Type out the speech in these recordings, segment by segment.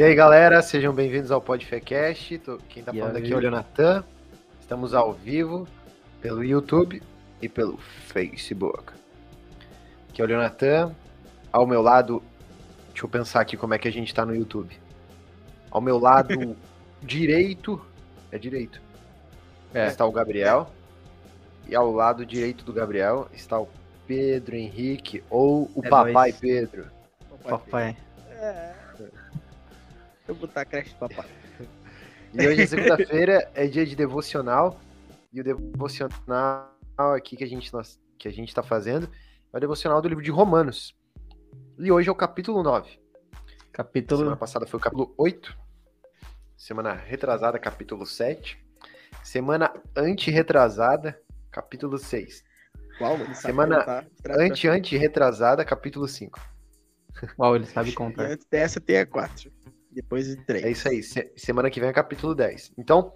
E aí, galera, sejam bem-vindos ao Podfecast. Tô- Quem tá E falando aí? aqui é o Leonatan. Estamos ao vivo pelo YouTube e pelo Facebook. Aqui é o Leonatan. Ao meu lado, deixa eu pensar aqui como é que a gente tá no YouTube. Ao meu lado direito, é direito, É. está o Gabriel. E ao lado direito do Gabriel está o Pedro Henrique ou o É Papai nóis. Pedro. Papai. É. Eu vou botar creche papai. E hoje é segunda-feira, é dia de devocional. E o devocional aqui que a gente nós, que a gente tá fazendo é o devocional do livro de Romanos. E hoje é o capítulo 9. Semana Capítulo. passada foi o capítulo 8. Semana retrasada, capítulo 7. Semana anti-retrasada, capítulo 6. Uau, Semana Anti-anti-retrasada, capítulo 5. Uau, ele sabe. E contar. antes dessa tem a 4. Depois de 3. É isso aí. Se- semana que vem é capítulo 10. Então,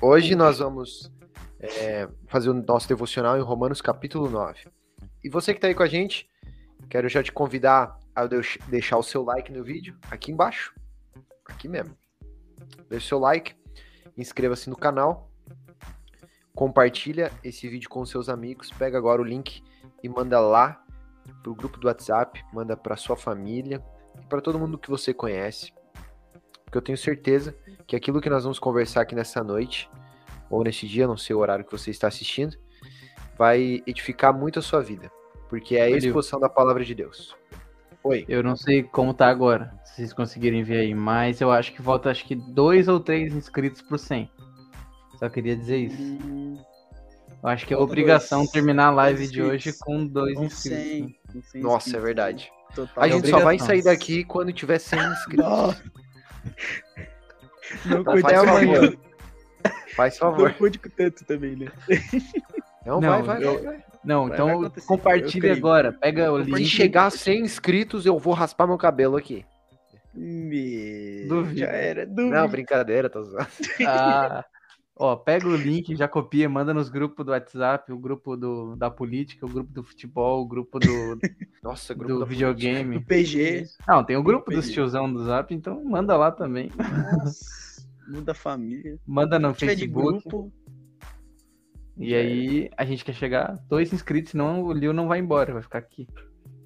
hoje nós vamos é, fazer o nosso devocional em Romanos capítulo 9. E você que está aí com a gente, quero já te convidar a deix- deixar o seu like no vídeo, aqui embaixo. Aqui mesmo. Deixe o seu like, inscreva-se no canal, compartilha esse vídeo com seus amigos, pega agora o link e manda lá pro grupo do WhatsApp, manda para sua família e para todo mundo que você conhece. Porque eu tenho certeza que aquilo que nós vamos conversar aqui nessa noite, ou nesse dia, não sei o horário que você está assistindo, vai edificar muito a sua vida. Porque é a exposição da palavra de Deus. Oi. Eu não sei como tá agora, se vocês conseguirem ver aí, mas eu acho que falta acho que dois ou três inscritos por 100. Só queria dizer isso. Eu acho que é obrigação dois- terminar a live de hoje com dois com inscritos. 100. com 100 Nossa, é inscritos. verdade. Total. A É gente só vai sair daqui quando tiver 100 inscritos. Não. Não Tá, cuide faz amanhã. favor. Faz Não favor. cuide com tanto também, né? Não, Não, vai, vai, eu- vai, vai. Não, Vai- então vai compartilha agora. Pega o link. chegar a 100 inscritos, eu vou raspar meu cabelo aqui. Me... Duvido. Já era. Duvido. Não, brincadeira, tô zoando. Ah, ó, pega o link, já copia, manda nos grupos do WhatsApp, o grupo do, da política, o grupo do futebol, o grupo do, Nossa, grupo do da videogame. Do PG. Não, tem o grupo dos Entendi. tiozão do Zap, então manda lá também. Nossa. Muda a família. Manda no de Facebook. grupo. E aí a gente quer chegar a dois inscritos, senão o Lil não vai embora, vai ficar aqui.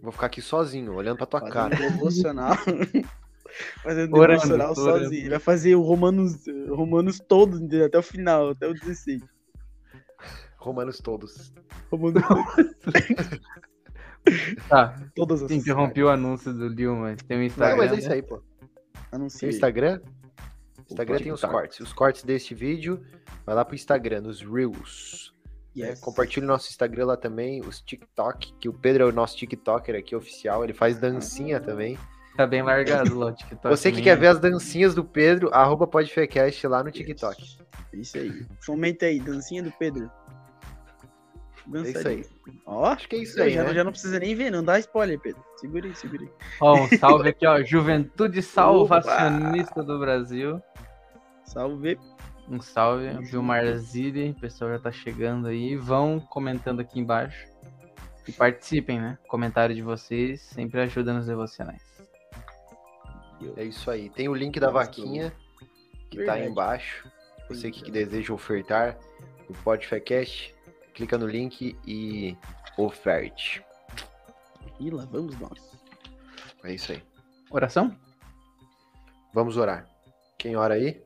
Vou ficar aqui sozinho, olhando pra tua Fazendo cara. devocional. Fazendo devocional sozinho. Ele vai fazer o Romanos, Romanos todo, entendeu? até o final, até o 16. Romanos todos. Romanos Tá, todas as interrompi o anúncio do Lil, mas tem o Não, Instagram. mas é isso aí, pô. Tem o Instagram? Instagram Opa, tem os TikTok. cortes. Os cortes deste vídeo, vai lá pro Instagram, nos Reels. né? Yes. Compartilhe o nosso Instagram lá também, os TikTok, que o Pedro é o nosso TikToker aqui oficial, ele faz dancinha também. Tá bem largado lá o TikTok. Você que quer né? ver as dancinhas do Pedro, arroba podfecast lá no TikTok. Isso aí. Fomenta aí, dancinha do Pedro. É isso aí. Ó, Acho que é isso aí, já, né? já não precisa nem ver, não dá spoiler, Pedro. Segura aí, segura aí. Ó, um salve aqui, ó. Juventude Salvacionista do Brasil. Salve. Um salve, Vilmar Zilli, o pessoal já tá chegando aí. Vão comentando aqui embaixo. E participem, né? Comentário de vocês sempre ajuda nos devocionais. É isso aí. Tem o link da vaquinha, que tá aí embaixo. Você que deseja ofertar no Podfecast, clica no link e oferte. E lá vamos nós. É isso aí. Oração? Vamos orar. Quem ora aí?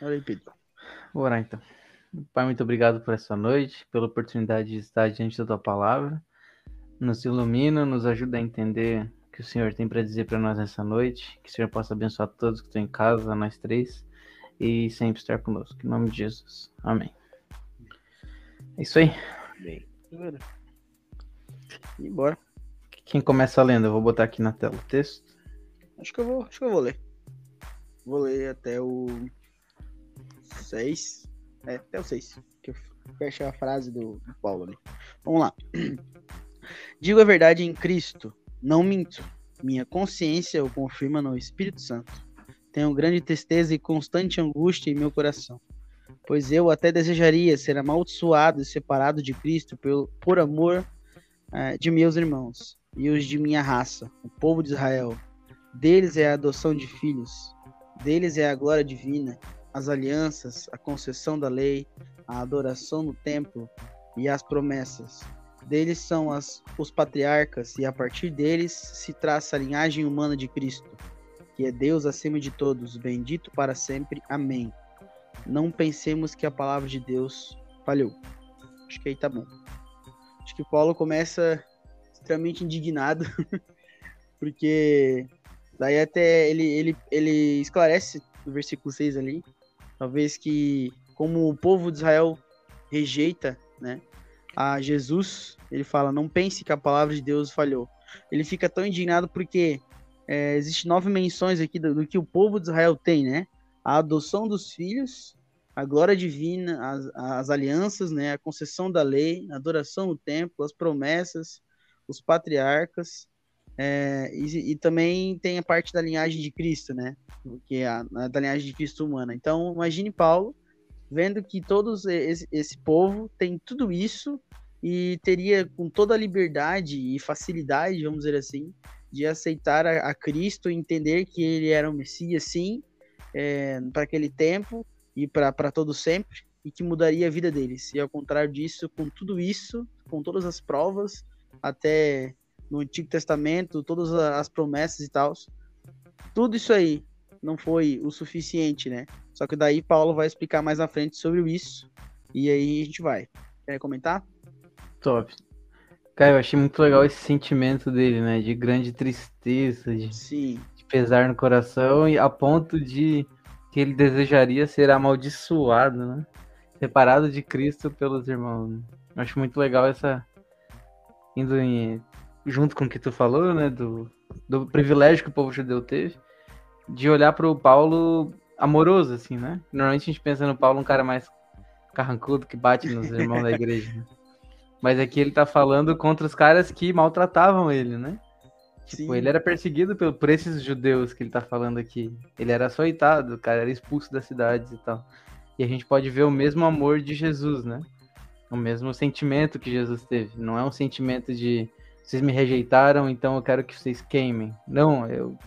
Olha aí, Pedro. Vou orar então. Pai, muito obrigado por essa noite, pela oportunidade de estar diante da tua palavra. Nos ilumina, nos ajuda a entender o que o Senhor tem para dizer para nós nessa noite. Que o Senhor possa abençoar todos que estão em casa, nós três, e sempre estar conosco. Em nome de Jesus. Amém. É isso aí. Bem. E bora. Quem começa lendo? Eu vou botar aqui na tela o texto. Acho que eu vou, acho que eu vou ler. Vou ler até o 6. É, até o 6. Que eu fecho a frase do, do Paulo ali. Vamos lá. Digo a verdade em Cristo, não minto. Minha consciência o confirma no Espírito Santo. Tenho grande tristeza e constante angústia em meu coração. Pois eu até desejaria ser amaldiçoado e separado de Cristo por, por amor eh, de meus irmãos e os de minha raça, o povo de Israel Deles é a adoção de filhos, deles é a glória divina, as alianças, a concessão da lei, a adoração no templo e as promessas. Deles são as, os patriarcas, e a partir deles se traça a linhagem humana de Cristo, que é Deus acima de todos, bendito para sempre. Amém. Não pensemos que a palavra de Deus falhou. Acho que aí tá bom. Acho que Paulo começa extremamente indignado, porque daí até ele, ele, ele esclarece no versículo 6 ali, talvez que como o povo de Israel rejeita, né, a Jesus, ele fala: não pense que a palavra de Deus falhou. Ele fica tão indignado porque é, existe nove menções aqui do, do, que o povo de Israel tem, né? A adoção dos filhos, a glória divina, as, as alianças, né? A concessão da lei, a adoração no templo, as promessas, os patriarcas, é, e, e, também tem a parte da linhagem de Cristo, né? Que é a, a da linhagem de Cristo humana. Então, imagine Paulo vendo que todos esse, esse povo tem tudo isso e teria com toda a liberdade e facilidade, vamos dizer assim, de aceitar a, a Cristo, entender que ele era o Messias, sim, é, para aquele tempo e para todo sempre, e que mudaria a vida deles. E ao contrário disso, com tudo isso, com todas as provas, até no Antigo Testamento, todas as promessas e tal, tudo isso aí não foi o suficiente, né? Só que daí Paulo vai explicar mais à frente sobre isso. E aí a gente vai. Quer comentar? Top. Cara, eu achei muito legal esse sentimento dele, né? De grande tristeza, de, de pesar no coração, e a ponto de que ele desejaria ser amaldiçoado, né? Separado de Cristo pelos irmãos. Né? Eu acho muito legal essa. Indo em... junto com o que tu falou, né? Do, do privilégio que o povo judeu teve de olhar para o Paulo amoroso, assim, né? Normalmente a gente pensa no Paulo um cara mais carrancudo que bate nos irmãos da igreja. Né? Mas aqui ele tá falando contra os caras que maltratavam ele, né? Tipo, Sim. ele era perseguido por, por esses judeus que ele tá falando aqui. Ele era açoitado, o cara era expulso das cidades e tal. E a gente pode ver o mesmo amor de Jesus, né? O mesmo sentimento que Jesus teve. Não é um sentimento de vocês me rejeitaram, então eu quero que vocês queimem. Não, eu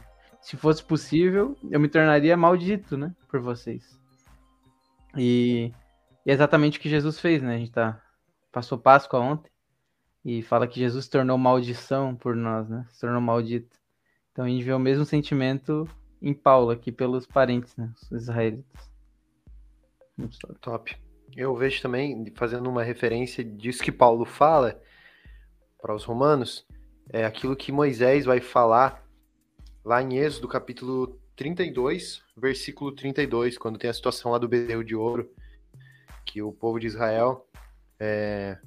se fosse possível, eu me tornaria maldito, né? Por vocês. E, é exatamente o que Jesus fez, né? A gente tá, passou Páscoa ontem e fala que Jesus se tornou maldição por nós, né? Se tornou maldito. Então a gente vê o mesmo sentimento em Paulo aqui pelos parentes, né? Os israelitas. Top. Eu vejo também, fazendo uma referência disso que Paulo fala para os romanos, é aquilo que Moisés vai falar lá em Êxodo, capítulo 32, versículo 32, quando tem a situação lá do bezerro de ouro, que o povo de Israel é,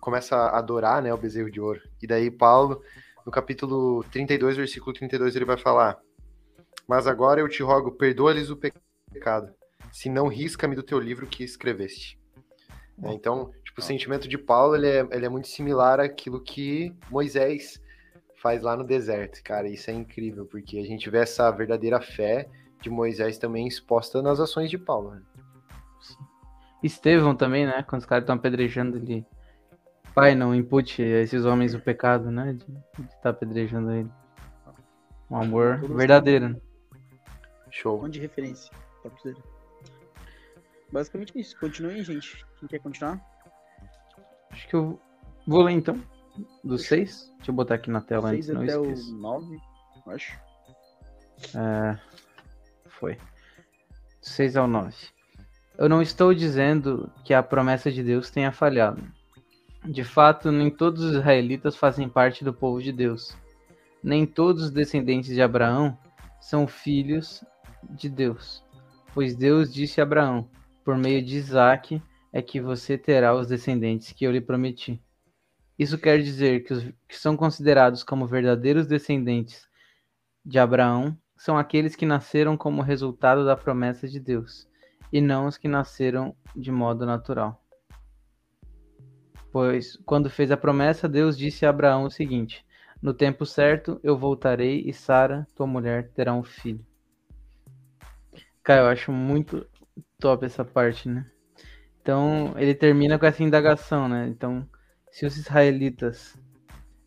começa a adorar né, o bezerro de ouro. E daí Paulo, no capítulo 32, versículo 32, ele vai falar: Mas agora eu te rogo, perdoa-lhes o pecado, se não risca-me do teu livro que escreveste. É, então, tipo, o sentimento de Paulo ele é, ele é muito similar àquilo que Moisés faz lá no deserto, cara. Isso é incrível, porque a gente vê essa verdadeira fé de Moisés também exposta nas ações de Paulo. Né? Estevão também, né? Quando os caras estão apedrejando ele. Pai, não impute a esses homens o pecado, né? De estar tá apedrejando ele. Um amor verdadeiro. Né? Show. Um de referência. Basicamente isso. Continue, gente. Quem quer continuar? Acho que eu vou ler então. Do 6? Deixa eu botar aqui na tela antes, não até esqueça. o 9, acho. É, foi. 6 ao 9. Eu não estou dizendo que a promessa de Deus tenha falhado. De fato, nem todos os israelitas fazem parte do povo de Deus. Nem todos os descendentes de Abraão são filhos de Deus. Pois Deus disse a Abraão: Por meio de Isaac é que você terá os descendentes que eu lhe prometi. Isso quer dizer que os que são considerados como verdadeiros descendentes de Abraão são aqueles que nasceram como resultado da promessa de Deus, e não os que nasceram de modo natural. Pois, quando fez a promessa, Deus disse a Abraão o seguinte: No tempo certo eu voltarei e Sara, tua mulher, terá um filho. Cara, eu acho muito top essa parte, né? Então, ele termina com essa indagação, né? Então, se os israelitas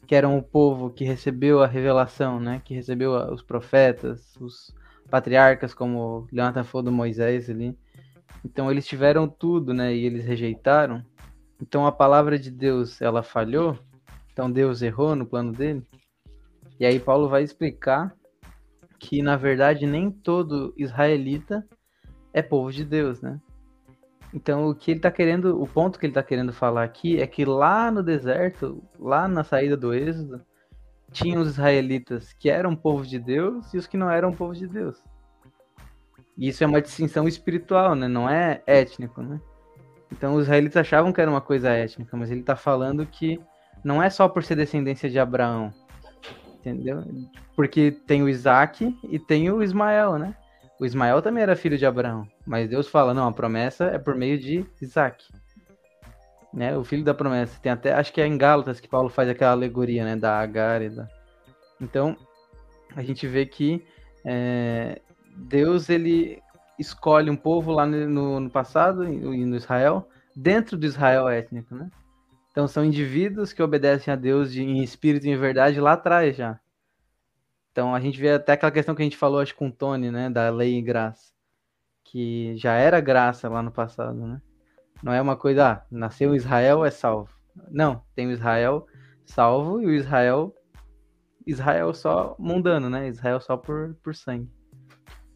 que eram o povo que recebeu a revelação, né? Que recebeu os profetas, os patriarcas, como Leonardo falou do Moisés ali. Então eles tiveram tudo, né? E eles rejeitaram. Então a palavra de Deus, ela falhou. Então Deus errou no plano dele. E aí Paulo vai explicar que na verdade nem todo israelita é povo de Deus, né? Então o que ele tá querendo, o ponto que ele tá querendo falar aqui é que lá no deserto, lá na saída do Êxodo, tinha os israelitas que eram povo de Deus e os que não eram povo de Deus. E isso é uma distinção espiritual, né? Não é étnico, né? Então os israelitas achavam que era uma coisa étnica, mas ele tá falando que não é só por ser descendência de Abraão, entendeu? Porque tem o Isaac e tem o Ismael, né? O Ismael também era filho de Abraão, mas Deus fala, não, a promessa é por meio de Isaac. Né? O filho da promessa. Tem até, acho que é em Gálatas que Paulo faz aquela alegoria, né, da Agar e da... Então, a gente vê que é, Deus, ele escolhe um povo lá no, no passado, e no Israel, dentro do Israel étnico, né? Então são indivíduos que obedecem a Deus de, em espírito e em verdade lá atrás já. Então a gente vê até aquela questão que a gente falou, acho, com o Tony, né, da lei e graça, que já era graça lá no passado, né? Não é uma coisa, ah, nasceu Israel é salvo. Não, tem o Israel salvo e o Israel Israel só mundano, né? Israel só por, por sangue.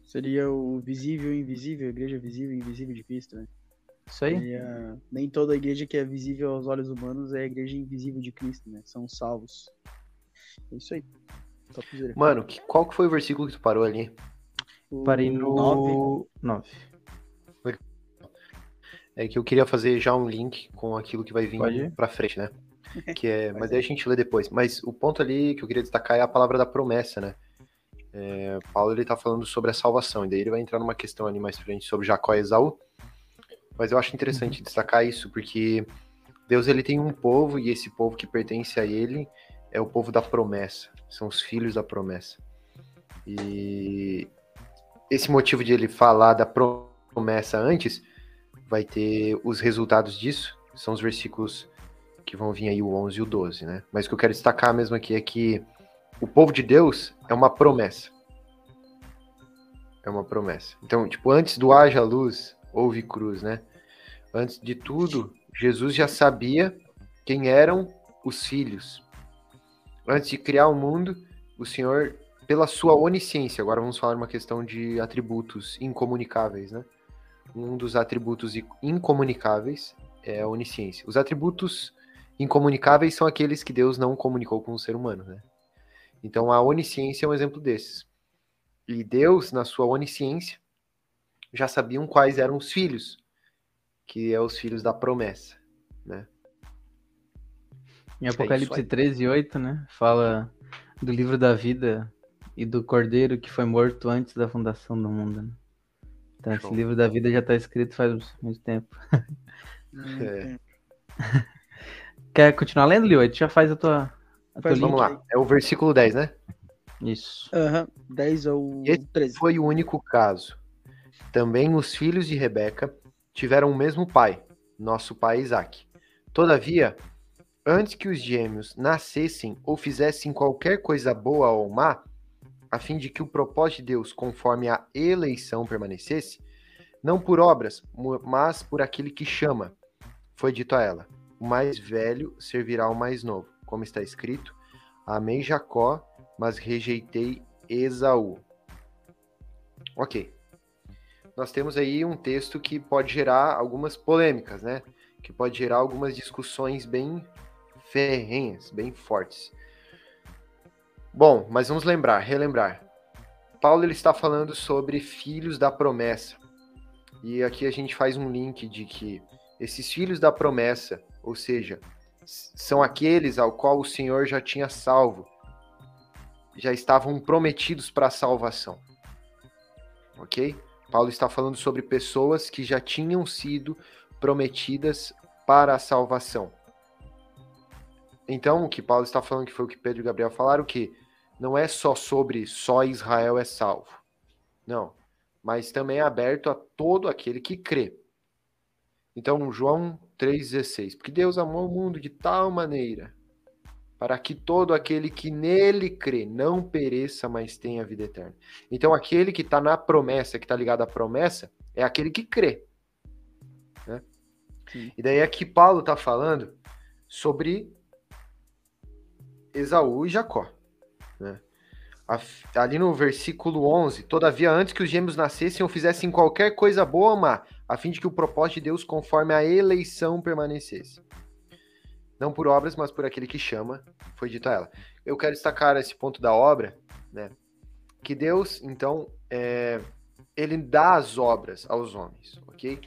Seria o visível e invisível, a igreja visível e invisível de Cristo, né? Isso aí. Nem toda igreja que é visível aos olhos humanos é a igreja invisível de Cristo, né? São salvos. É isso aí. Mano, que, qual que foi o versículo que tu parou ali? Parei no 9. É que eu queria fazer já um link com aquilo que vai vir Pode. pra frente, né? Que é, mas aí a gente lê depois. Mas o ponto ali que eu queria destacar é a palavra da promessa, né? É, Paulo ele tá falando sobre a salvação, e daí ele vai entrar numa questão ali mais frente sobre Jacó e Esaú. Mas eu acho interessante uhum. destacar isso, porque Deus ele tem um povo, e esse povo que pertence a ele é o povo da promessa, são os filhos da promessa. E esse motivo de ele falar da promessa antes vai ter os resultados disso, são os versículos que vão vir aí o 11 e o 12, né? Mas o que eu quero destacar mesmo aqui é que o povo de Deus é uma promessa. É uma promessa. Então, tipo, antes do haja luz, houve cruz, né? Antes de tudo, Jesus já sabia quem eram os filhos antes de criar o mundo, o Senhor, pela sua onisciência, agora vamos falar uma questão de atributos incomunicáveis, né? Um dos atributos incomunicáveis é a onisciência. Os atributos incomunicáveis são aqueles que Deus não comunicou com o ser humano, né? Então a onisciência é um exemplo desses. E Deus, na sua onisciência, já sabiam quais eram os filhos, que é os filhos da promessa, né? Em Apocalipse é 13, 8, né? Fala do livro da vida e do cordeiro que foi morto antes da fundação do mundo. Né? Então, Show. esse livro da vida já está escrito faz muito tempo. É. Quer continuar lendo, Leo? Já faz a tua. A tua vamos lá. É o versículo 10, né? Isso. Aham, uhum. 10 ou Esse 13. Foi o único caso. Também os filhos de Rebeca tiveram o mesmo pai, nosso pai Isaac. Todavia, antes que os gêmeos nascessem ou fizessem qualquer coisa boa ou má, a fim de que o propósito de Deus, conforme a eleição, permanecesse, não por obras, mas por aquele que chama. Foi dito a ela: o mais velho servirá ao mais novo. Como está escrito: Amei Jacó, mas rejeitei Esaú. Ok. Nós temos aí um texto que pode gerar algumas polêmicas, né? Que pode gerar algumas discussões bem ferrenhas, bem fortes. Bom, mas vamos lembrar, relembrar. Paulo ele está falando sobre filhos da promessa. E aqui a gente faz um link de que esses filhos da promessa, ou seja, são aqueles ao qual o Senhor já tinha salvo, já estavam prometidos para a salvação. Ok? Paulo está falando sobre pessoas que já tinham sido prometidas para a salvação. Então, o que Paulo está falando, que foi o que Pedro e Gabriel falaram, que não é só sobre só Israel é salvo. Não. Mas também é aberto a todo aquele que crê. Então, João 3,16. Porque Deus amou o mundo de tal maneira para que todo aquele que nele crê não pereça, mas tenha vida eterna. Então, aquele que está na promessa, que está ligado à promessa, é aquele que crê. Né? E daí aqui Paulo está falando sobre Esaú e Jacó. Né? Ali no versículo 11, todavia antes que os gêmeos nascessem ou fizessem qualquer coisa boa ou má, a fim de que o propósito de Deus conforme a eleição permanecesse. Não por obras, mas por aquele que chama, foi dito a ela. Eu quero destacar esse ponto da obra, né? Que Deus, então, é, ele dá as obras aos homens, ok?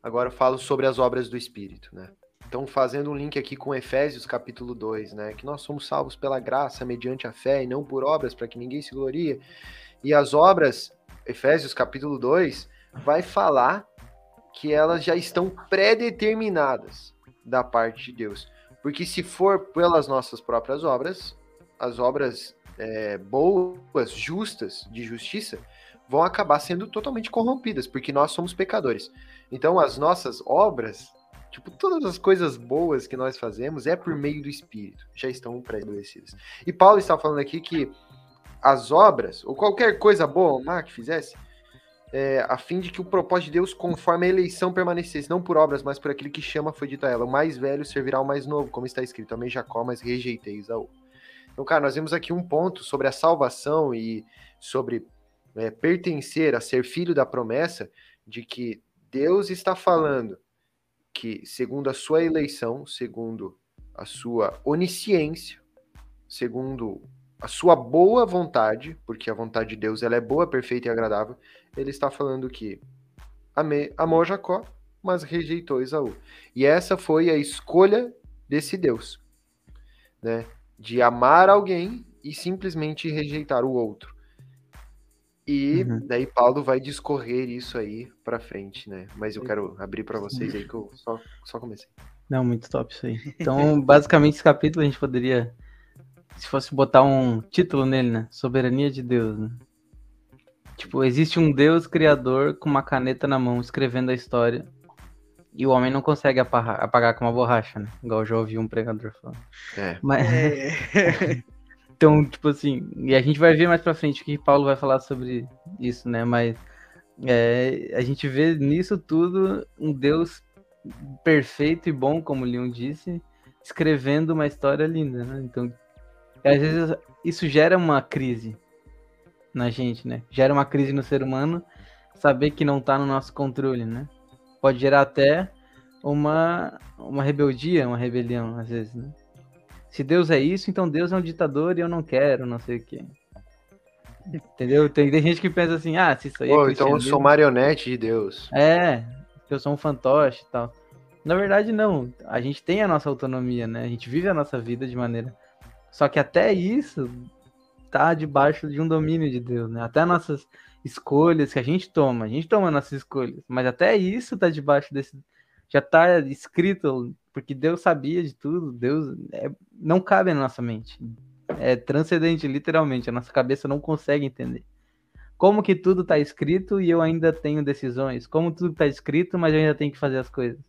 Agora eu falo sobre as obras do Espírito, né? Então, fazendo um link aqui com Efésios capítulo 2, né? Que nós somos salvos pela graça, mediante a fé, e não por obras, para que ninguém se glorie. E as obras, Efésios capítulo 2, vai falar que elas já estão pré-determinadas da parte de Deus. Porque se for pelas nossas próprias obras, as obras é, boas, justas, de justiça, vão acabar sendo totalmente corrompidas, porque nós somos pecadores. Então, as nossas obras Tipo, todas as coisas boas que nós fazemos é por meio do Espírito, já estão pré-estabelecidas. E Paulo está falando aqui que as obras, ou qualquer coisa boa má que fizesse, é, a fim de que o propósito de Deus, conforme a eleição, permanecesse, não por obras, mas por aquele que chama, foi dito a ela: o mais velho servirá ao mais novo, como está escrito, amei Jacó, mas rejeitei Isaú. Então, cara, nós vemos aqui um ponto sobre a salvação e sobre é, pertencer a ser filho da promessa, de que Deus está falando que, segundo a sua eleição, segundo a sua onisciência, segundo a sua boa vontade, porque a vontade de Deus ela é boa, perfeita e agradável, ele está falando que ame, amou Jacó, mas rejeitou Esaú. E essa foi a escolha desse Deus, né? De amar alguém e simplesmente rejeitar o outro. E uhum. daí Paulo vai discorrer isso aí para frente, né? Mas eu quero abrir para vocês aí que eu só, só comecei. Não, muito top isso aí. Então, basicamente, esse capítulo a gente poderia, se fosse botar um título nele, né? Soberania de Deus, né? Tipo, existe um Deus criador com uma caneta na mão escrevendo a história e o homem não consegue apagar, apagar com uma borracha, né? Igual eu já ouvi um pregador falando. É. Mas... É. Então, tipo assim, e a gente vai ver mais pra frente o que Paulo vai falar sobre isso, né? Mas é, a gente vê nisso tudo um Deus perfeito e bom, como Leon disse, escrevendo uma história linda, né? Então, às vezes isso gera uma crise na gente, né? Gera uma crise no ser humano saber que não tá no nosso controle, né? Pode gerar até uma, uma rebeldia, uma rebelião, às vezes, né? Se Deus é isso, então Deus é um ditador e eu não quero, não sei o quê. Entendeu? Tem, tem gente que pensa assim, ah, se isso aí Pô, é então eu sou marionete de Deus. É, eu sou um fantoche e tal. Na verdade, não. A gente tem a nossa autonomia, né? A gente vive a nossa vida de maneira. Só que até isso tá debaixo de um domínio de Deus, né? Até nossas escolhas que a gente toma, a gente toma nossas escolhas, mas até isso tá debaixo desse. Já tá escrito porque Deus sabia de tudo, Deus é, não cabe na nossa mente. É transcendente, literalmente. A nossa cabeça não consegue entender. Como que tudo está escrito e eu ainda tenho decisões? Como tudo está escrito, mas eu ainda tenho que fazer as coisas?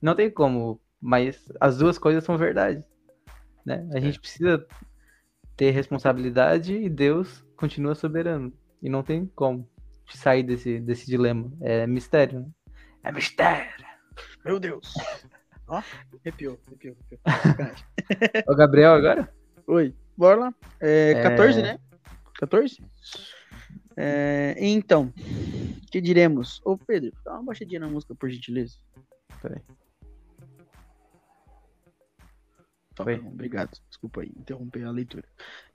Não tem como, mas as duas coisas são verdade. Né? A gente precisa ter responsabilidade e Deus continua soberano. E não tem como sair desse, desse dilema. É mistério. Né? É mistério. Meu Deus. Ó, arrepiou, arrepiou, arrepiou. o Gabriel agora? Oi, bora lá. É, é... 14, né? 14? É, então, que diremos? Ô Pedro, dá uma baixadinha na música, por gentileza. Peraí. Tá bom, obrigado. Desculpa aí, interromper a leitura.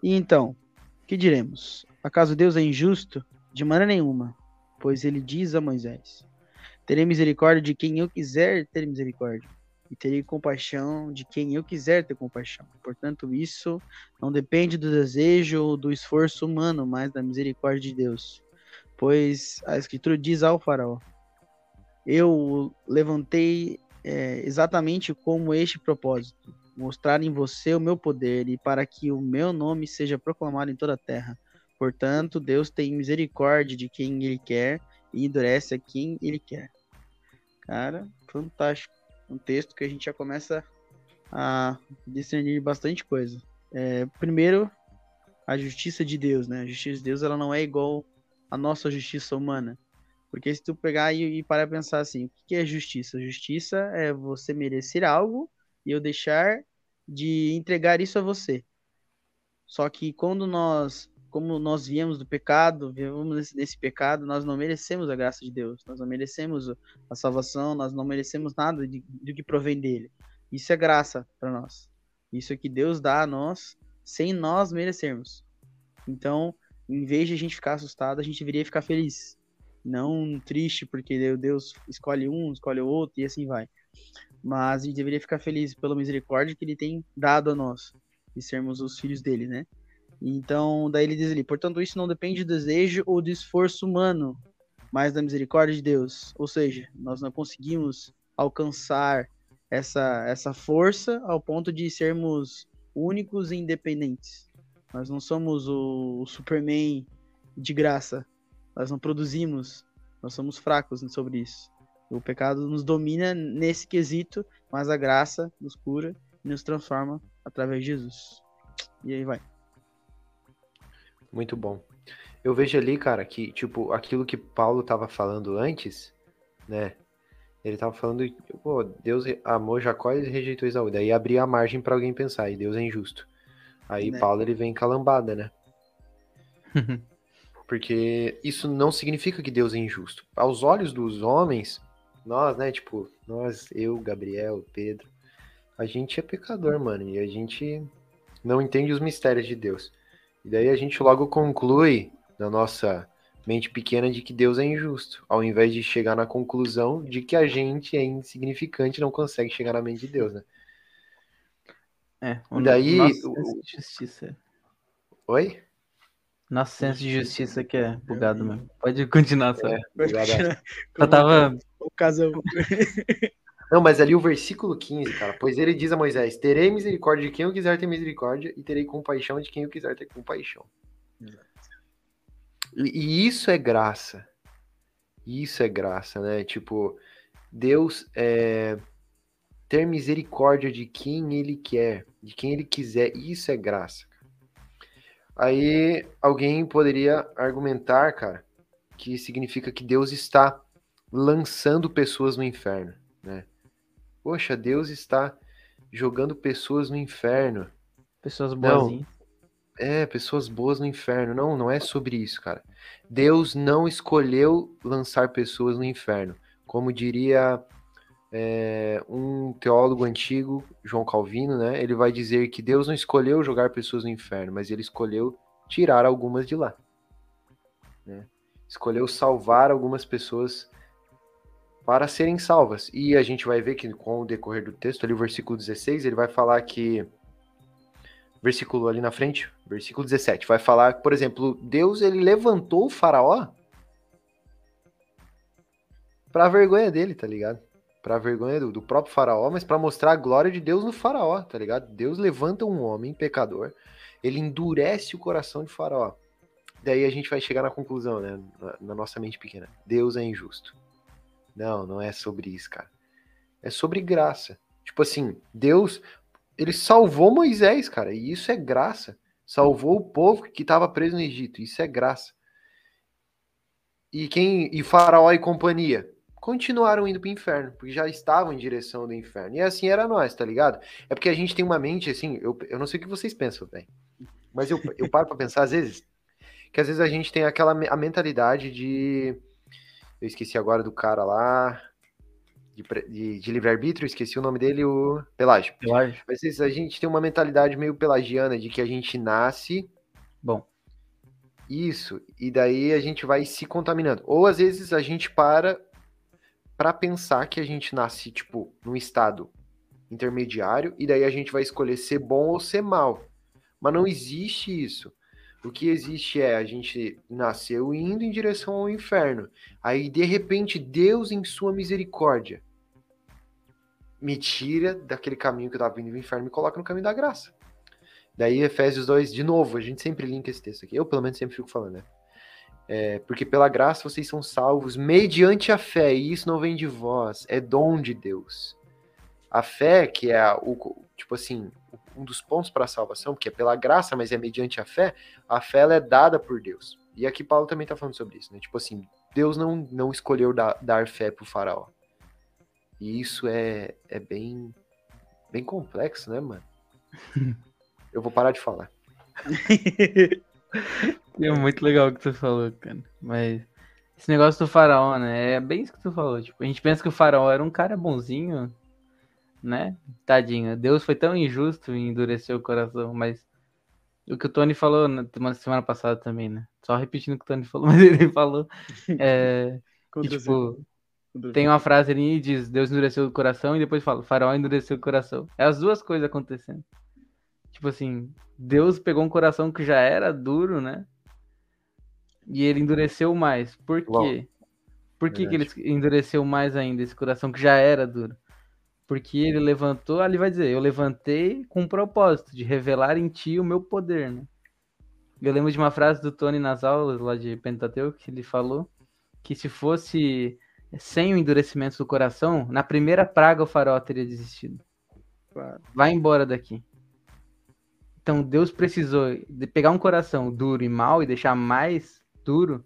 E então, que diremos? Acaso Deus é injusto? De maneira nenhuma, pois ele diz a Moisés: Terei misericórdia de quem eu quiser ter misericórdia, e terei compaixão de quem eu quiser ter compaixão. Portanto, isso não depende do desejo ou do esforço humano, mas da misericórdia de Deus. Pois a Escritura diz ao faraó: Eu levantei é, exatamente como este propósito, mostrar em você o meu poder e para que o meu nome seja proclamado em toda a terra. Portanto, Deus tem misericórdia de quem Ele quer e endurece a quem Ele quer. Cara, fantástico um texto que a gente já começa a discernir bastante coisa. É, primeiro, a justiça de Deus, né? A justiça de Deus ela não é igual à nossa justiça humana. Porque se tu pegar e, e parar pensar assim, o que é justiça? Justiça é você merecer algo e eu deixar de entregar isso a você. Só que quando nós, como nós viemos do pecado, vivemos nesse, nesse pecado, nós não merecemos a graça de Deus, nós não merecemos a salvação, nós não merecemos nada de, do que provém dele. Isso é graça para nós. Isso é que Deus dá a nós sem nós merecermos. Então, em vez de a gente ficar assustado, a gente deveria ficar feliz. Não triste porque Deus escolhe um, escolhe o outro e assim vai. Mas a gente deveria ficar feliz pela misericórdia que ele tem dado a nós e sermos os filhos dele, né? Então, daí ele diz ali: portanto, isso não depende do desejo ou do esforço humano, mas da misericórdia de Deus. Ou seja, nós não conseguimos alcançar essa, essa força ao ponto de sermos únicos e independentes. Nós não somos o, o Superman de graça. Nós não produzimos. Nós somos fracos sobre isso. O pecado nos domina nesse quesito, mas a graça nos cura e nos transforma através de Jesus. E aí vai. Muito bom. Eu vejo ali, cara, que, tipo, aquilo que Paulo estava falando antes, né? Ele estava falando, pô, Deus amou Jacó e rejeitou Isaú. Daí abria a margem para alguém pensar, e Deus é injusto. Aí né? Paulo ele vem calambada, né? Porque isso não significa que Deus é injusto. Aos olhos dos homens, nós, né, tipo, nós, eu, Gabriel, Pedro, a gente é pecador, mano, e a gente não entende os mistérios de Deus. E daí a gente logo conclui na nossa mente pequena de que Deus é injusto, ao invés de chegar na conclusão de que a gente é insignificante e não consegue chegar na mente de Deus, né? É, o daí nosso senso de justiça. Oi? Nosso senso de justiça que é bugado mesmo. Pode continuar, só. É, Eu tava. O casal. Não, mas ali o versículo 15, cara. Pois ele diz a Moisés: Terei misericórdia de quem eu quiser ter misericórdia, e terei compaixão de quem eu quiser ter compaixão. E isso é graça. Isso é graça, né? Tipo, Deus é, ter misericórdia de quem ele quer, de quem ele quiser, isso é graça. Aí alguém poderia argumentar, cara, que significa que Deus está lançando pessoas no inferno, né? Poxa, Deus está jogando pessoas no inferno. Pessoas boazinhas. É, pessoas boas no inferno. Não, não é sobre isso, cara. Deus não escolheu lançar pessoas no inferno. Como diria é, um teólogo antigo, João Calvino, né? Ele vai dizer que Deus não escolheu jogar pessoas no inferno, mas ele escolheu tirar algumas de lá. Né? Escolheu salvar algumas pessoas para serem salvas. E a gente vai ver que com o decorrer do texto, ali o versículo 16, ele vai falar que versículo ali na frente, versículo 17, vai falar, por exemplo, Deus ele levantou o faraó para vergonha dele, tá ligado? Para vergonha do, do, próprio faraó, mas para mostrar a glória de Deus no faraó, tá ligado? Deus levanta um homem pecador, ele endurece o coração de faraó. Daí a gente vai chegar na conclusão, né, na, na nossa mente pequena. Deus é injusto. Não, não é sobre isso, cara. É sobre graça. Tipo assim, Deus, ele salvou Moisés, cara, e isso é graça. Salvou o povo que estava preso no Egito, isso é graça. E quem e Faraó e companhia continuaram indo para o inferno, porque já estavam em direção do inferno. E assim era nós, tá ligado? É porque a gente tem uma mente assim, eu, eu não sei o que vocês pensam, velho. Mas eu, eu paro para pensar às vezes que às vezes a gente tem aquela a mentalidade de eu esqueci agora do cara lá, de, de, de livre-arbítrio, esqueci o nome dele, o Pelágio. Pelágio. Mas a gente tem uma mentalidade meio pelagiana de que a gente nasce. Bom. Isso, e daí a gente vai se contaminando. Ou às vezes a gente para para pensar que a gente nasce, tipo, num estado intermediário, e daí a gente vai escolher ser bom ou ser mal. Mas não existe isso. O que existe é a gente nasceu indo em direção ao inferno. Aí, de repente, Deus, em sua misericórdia, me tira daquele caminho que eu estava vindo do inferno e me coloca no caminho da graça. Daí, Efésios 2, de novo, a gente sempre linka esse texto aqui. Eu, pelo menos, sempre fico falando, né? É, porque pela graça vocês são salvos mediante a fé, e isso não vem de vós, é dom de Deus. A fé, que é o, tipo assim, um dos pontos para a salvação, que é pela graça, mas é mediante a fé, a fé ela é dada por Deus. E aqui Paulo também está falando sobre isso, né? Tipo assim, Deus não, não escolheu dar, dar fé pro faraó. E isso é, é bem, bem complexo, né, mano? Eu vou parar de falar. é muito legal o que tu falou, cara. Mas esse negócio do faraó, né? É bem isso que tu falou. Tipo, a gente pensa que o faraó era um cara bonzinho, né? Tadinho. Deus foi tão injusto em endurecer o coração, mas o que o Tony falou na semana passada também, né? Só repetindo o que o Tony falou, mas ele falou. É, que, tipo, tem uma frase ali e diz: Deus endureceu o coração, e depois fala: Faraó endureceu o coração. É as duas coisas acontecendo. Tipo assim, Deus pegou um coração que já era duro, né? E ele endureceu mais. Por quê? Por que, que ele endureceu mais ainda esse coração que já era duro? Porque ele levantou, ali vai dizer, eu levantei com o propósito de revelar em ti o meu poder, né? Eu lembro de uma frase do Tony nas aulas lá de Pentateuco, que ele falou que se fosse sem o endurecimento do coração, na primeira praga o farol teria desistido. Vai embora daqui. Então Deus precisou de pegar um coração duro e mau e deixar mais duro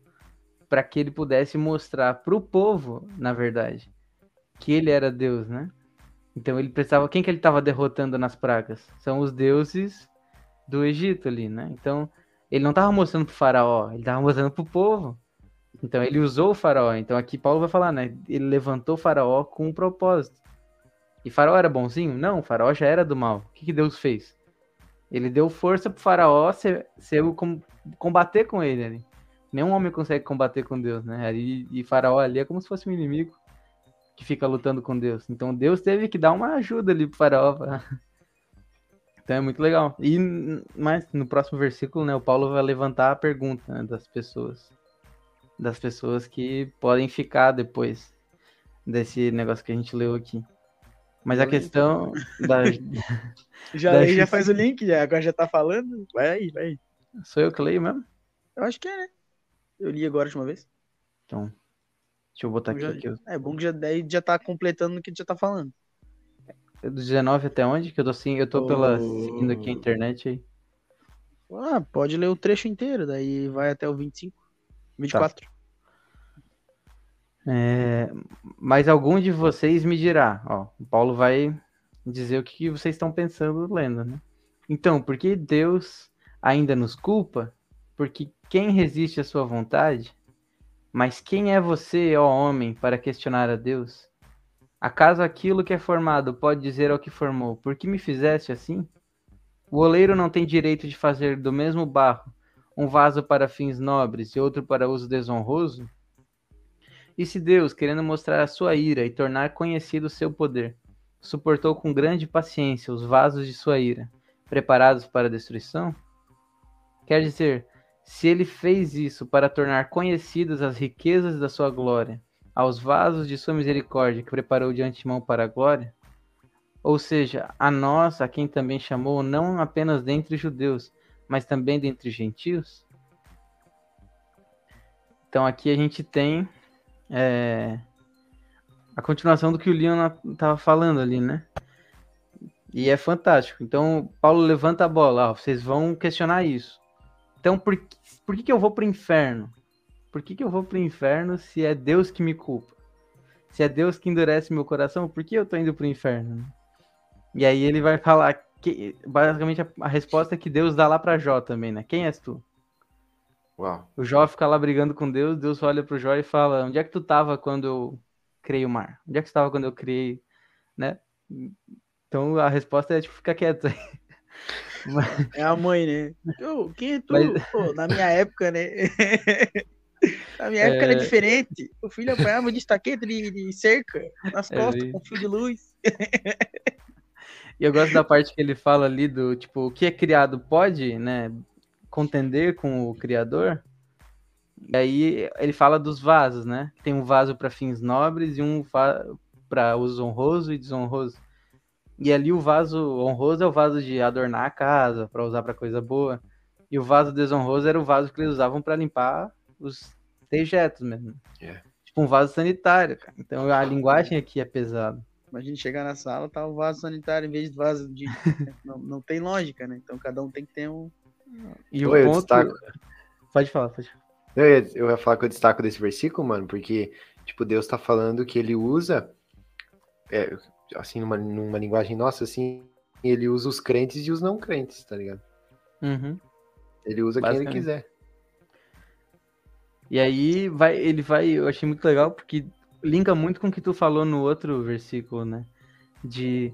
para que ele pudesse mostrar para o povo, na verdade, que ele era Deus, né? Então ele precisava. Quem que ele estava derrotando nas pragas? São os deuses do Egito ali, né? Então ele não estava mostrando para o faraó, ele estava mostrando para o povo. Então ele usou o faraó. Então aqui Paulo vai falar, né? Ele levantou o faraó com um propósito. E faraó era bonzinho? Não, o faraó já era do mal. O que, que Deus fez? Ele deu força pro faraó ser, ser combater com ele ali. Nenhum homem consegue combater com Deus, né? E, e faraó ali é como se fosse um inimigo que fica lutando com Deus. Então Deus teve que dar uma ajuda ali pro faraó. Pra... Então é muito legal. E mas no próximo versículo, né, o Paulo vai levantar a pergunta né, das pessoas das pessoas que podem ficar depois desse negócio que a gente leu aqui. Mas a questão da. já da já faz o link, já, agora já tá falando. Vai aí, vai aí. Sou eu que leio mesmo? Eu acho que é, né? Eu li agora de uma vez. Então. Deixa eu botar aqui. Já, É bom que já, daí já tá completando o que já tá falando. É do 19 até onde? Que eu tô assim, eu tô oh... pela, seguindo aqui a internet aí. Ah, pode ler o trecho inteiro, daí vai até o 25. 24. Tá. É, mas algum de vocês me dirá, ó, o Paulo vai dizer o que vocês estão pensando lendo, né? Então, por que Deus ainda nos culpa? Porque quem resiste à sua vontade? Mas quem é você, ó homem, para questionar a Deus? Acaso aquilo que é formado pode dizer ao que formou, por que me fizeste assim? O oleiro não tem direito de fazer do mesmo barro um vaso para fins nobres e outro para uso desonroso? E se Deus, querendo mostrar a sua ira e tornar conhecido o seu poder, suportou com grande paciência os vasos de sua ira, preparados para a destruição? Quer dizer, se ele fez isso para tornar conhecidas as riquezas da sua glória, aos vasos de sua misericórdia que preparou de antemão para a glória, ou seja, a nós, a quem também chamou, não apenas dentre judeus, mas também dentre gentios? Então aqui a gente tem é, a continuação do que o Leon estava falando ali, né? E é fantástico. Então, Paulo levanta a bola. Ó, vocês vão questionar isso. Então, por, por que, que eu vou para o inferno? Por que, que eu vou para o inferno se é Deus que me culpa? Se é Deus que endurece meu coração, por que eu estou indo para o inferno? E aí ele vai falar que basicamente a, a resposta é que Deus dá lá para Jó também, né? Quem és tu? Uau. O Jó fica lá brigando com Deus, Deus olha pro Jó e fala: Onde é que tu tava quando eu criei o mar? Onde é que tu tava quando eu criei, né? Então a resposta é tipo, fica quieto aí. É a mãe, né? Eu, quem é tu? Mas... Pô, na minha época, né? na minha época é... era diferente. O filho apanhava de estaqueta de, de cerca nas é costas, com fio de luz. E eu gosto da parte que ele fala ali do tipo, o que é criado pode, né, contender com o criador. E aí ele fala dos vasos, né? Tem um vaso para fins nobres e um para uso honroso e desonroso. E ali o vaso honroso é o vaso de adornar a casa, para usar para coisa boa. E o vaso desonroso era o vaso que eles usavam para limpar os dejetos mesmo. Yeah. Tipo um vaso sanitário, cara. Então a linguagem aqui é pesada. Imagina chegar na sala, tá o vaso sanitário em vez de vaso de. não, não tem lógica, né? Então cada um tem que ter um. E o Oi, ponto... destaco- Pode falar, pode falar. Eu ia, eu ia falar que eu destaco desse versículo, mano, porque, tipo, Deus tá falando que ele usa, é, assim, numa, numa linguagem nossa, assim, ele usa os crentes e os não crentes, tá ligado? Uhum. Ele usa quem ele quiser. E aí vai, ele vai, eu achei muito legal porque linka muito com o que tu falou no outro versículo, né? De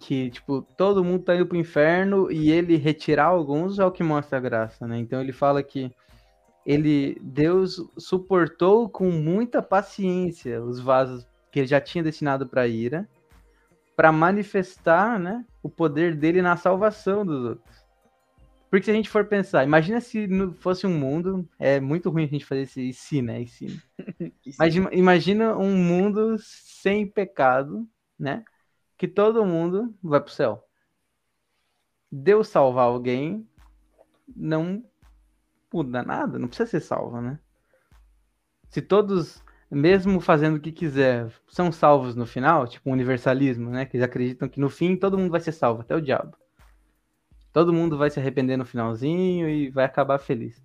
que, tipo, todo mundo tá indo pro inferno e ele retirar alguns é o que mostra a graça, né? Então ele fala que ele, Deus suportou com muita paciência os vasos que ele já tinha destinado para ira, para manifestar, né, o poder dele na salvação dos outros. Porque se a gente for pensar, imagina se fosse um mundo, é muito ruim a gente fazer esse e se, né, e se. Mas ima- imagina um mundo sem pecado, né? Que todo mundo vai pro céu. Deus salvar alguém não muda nada, não precisa ser salvo, né? Se todos, mesmo fazendo o que quiser, são salvos no final, tipo universalismo, né? Que eles acreditam que no fim todo mundo vai ser salvo, até o diabo. Todo mundo vai se arrepender no finalzinho e vai acabar feliz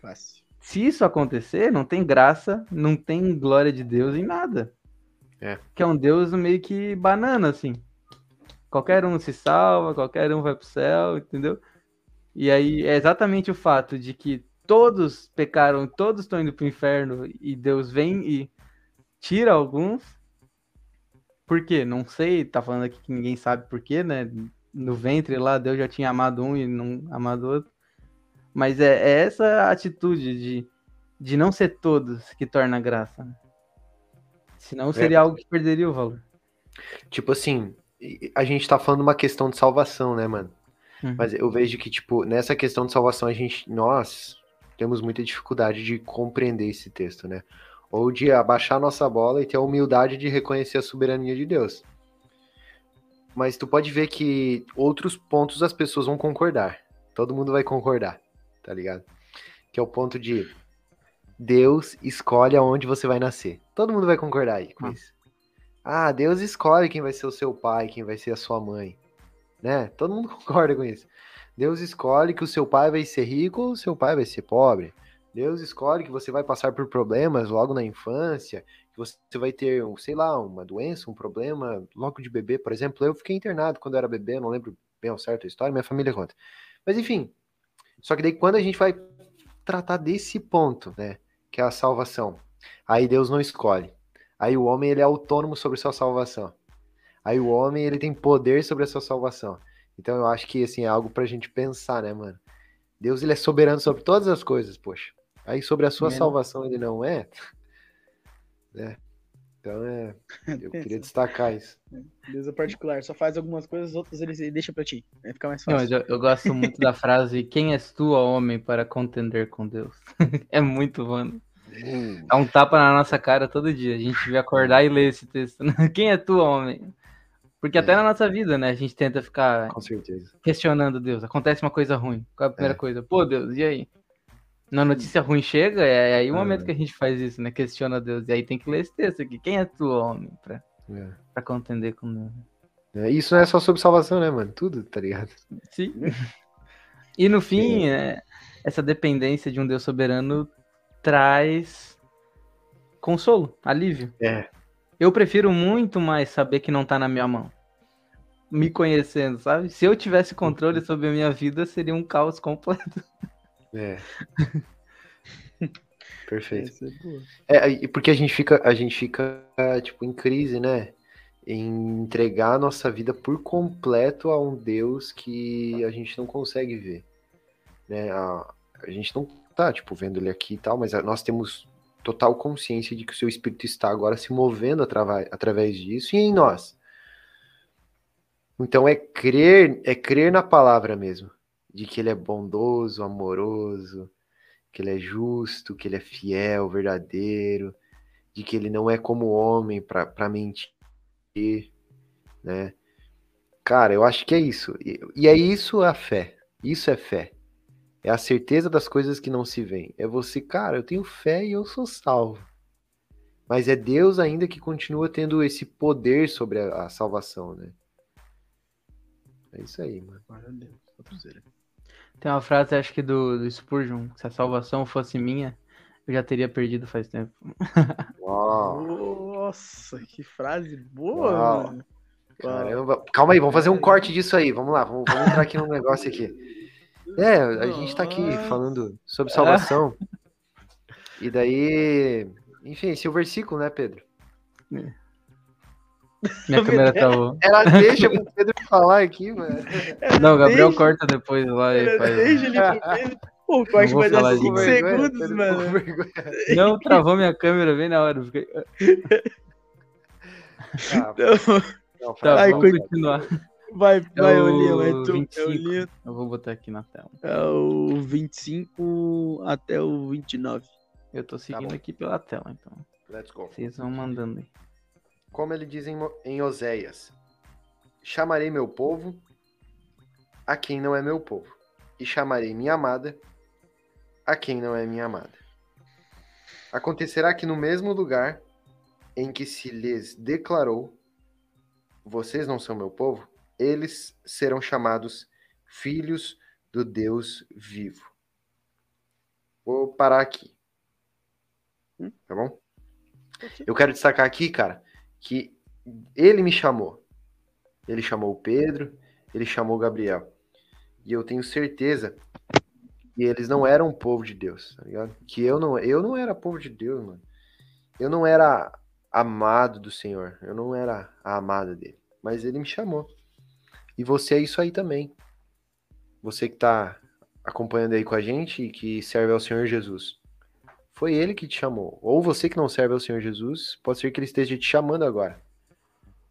Fácil. se isso acontecer, não tem graça, não tem glória de Deus em nada. É. Que é um Deus meio que banana, assim. Qualquer um se salva, qualquer um vai pro céu, entendeu? E aí é exatamente o fato de que todos pecaram, todos estão indo pro inferno e Deus vem e tira alguns. Por quê? Não sei, tá falando aqui que ninguém sabe por quê, né? No ventre lá, Deus já tinha amado um e não amado outro. Mas é, é essa atitude de, de não ser todos que torna a graça. Né? Senão seria algo que perderia o valor. Tipo assim, a gente tá falando uma questão de salvação, né, mano? Uhum. Mas eu vejo que, tipo, nessa questão de salvação, a gente, nós temos muita dificuldade de compreender esse texto, né? Ou de abaixar nossa bola e ter a humildade de reconhecer a soberania de Deus. Mas tu pode ver que outros pontos as pessoas vão concordar. Todo mundo vai concordar, tá ligado? Que é o ponto de Deus escolhe aonde você vai nascer. Todo mundo vai concordar aí com Ah. isso. Ah, Deus escolhe quem vai ser o seu pai, quem vai ser a sua mãe. Né? Todo mundo concorda com isso. Deus escolhe que o seu pai vai ser rico ou o seu pai vai ser pobre. Deus escolhe que você vai passar por problemas logo na infância, que você vai ter, sei lá, uma doença, um problema logo de bebê, por exemplo. Eu fiquei internado quando eu era bebê, não lembro bem ao certo a história, minha família conta. Mas enfim, só que daí quando a gente vai tratar desse ponto, né, que é a salvação, aí Deus não escolhe. Aí o homem ele é autônomo sobre sua salvação. Aí o homem ele tem poder sobre a sua salvação. Então eu acho que assim é algo pra gente pensar, né, mano? Deus ele é soberano sobre todas as coisas, poxa. Aí sobre a sua Menos- salvação ele não é, né? Então é, eu queria destacar isso. Deus é particular, só faz algumas coisas, outras ele deixa pra ti. Vai ficar mais Não, fácil. eu, eu gosto muito da frase Quem és tu, ó homem, para contender com Deus? é muito, mano. Dá um tapa na nossa cara todo dia. A gente devia acordar e ler esse texto. né? Quem é tu, homem? Porque até É. na nossa vida, né? A gente tenta ficar questionando Deus. Acontece uma coisa ruim. Qual é a primeira É. coisa? Pô, Deus, e aí? Na notícia ruim chega, é aí o Ah. momento que a gente faz isso, né? Questiona Deus. E aí tem que ler esse texto aqui. Quem é tu, homem, pra, É. pra contender com Deus? É, Isso não é só sobre salvação, né, mano? Tudo, tá ligado? Sim. E no fim, é, essa dependência de um Deus soberano traz consolo, alívio. É. Eu prefiro muito mais saber que não tá na minha mão. Me conhecendo, sabe? Se eu tivesse controle sobre a minha vida, seria um caos completo. É. Perfeito. É. É, e porque a gente fica, a gente fica, tipo, em crise, né? Em entregar a nossa vida por completo a um Deus que a gente não consegue ver, né? A, a gente não tá, tipo, vendo ele aqui e tal, mas a- nós temos total consciência de que o seu Espírito está agora se movendo atrava- através disso e em nós. Então é crer, é crer na palavra mesmo, de que ele é bondoso, amoroso, que ele é justo, que ele é fiel, verdadeiro, de que ele não é como homem para mentir, né? Cara, eu acho que é isso. E, e é isso a fé. Isso é fé. É a certeza das coisas que não se veem. É você, cara, eu tenho fé e eu sou salvo. Mas é Deus ainda que continua tendo esse poder sobre a, a salvação, né? É isso aí, mano. Glória a Deus. Tem uma frase, acho que do, do Spurgeon, se a salvação fosse minha, eu já teria perdido faz tempo. Uau. Nossa, que frase boa, Uau. mano. Caramba. Calma aí, vamos fazer um corte disso aí. Vamos lá, vamos, vamos entrar aqui num negócio aqui. É, a gente tá aqui falando sobre salvação. E daí. Enfim, esse é o versículo, né, Pedro? Minha câmera travou. Ela deixa pro Pedro falar aqui, mano. Não, o Gabriel Deixa- corta depois lá e faz. Deixa ele pro Pedro. Pô, o corte vou vai dar falar 5 disso. segundos, mano. Não, travou minha câmera bem na hora. eu Fiquei... Ah, Então, não, Tá, fala, Ai, vamos continuar. Vai, vai, É o é tu. É o 25. Linho. Eu vou botar aqui na tela. É o 25 até o 29. Eu tô seguindo bom. aqui pela tela, então. Let's go. Vocês vão mandando aí. Como ele diz em, em Oséias: Chamarei meu povo a quem não é meu povo, e chamarei minha amada a quem não é minha amada. Acontecerá que no mesmo lugar em que se lhes declarou: Vocês não são meu povo, eles serão chamados filhos do Deus vivo. Vou parar aqui. Tá bom? Eu quero destacar aqui, cara, que ele me chamou. Ele chamou o Pedro, ele chamou o Gabriel. E eu tenho certeza que eles não eram povo de Deus, tá ligado? Que eu não, eu não era povo de Deus, mano. Eu não era amado do Senhor, eu não era a amada dele, mas ele me chamou. E você é isso aí também. Você que tá acompanhando aí com a gente e que serve ao Senhor Jesus. Foi ele que te chamou. Ou você que não serve ao Senhor Jesus, pode ser que ele esteja te chamando agora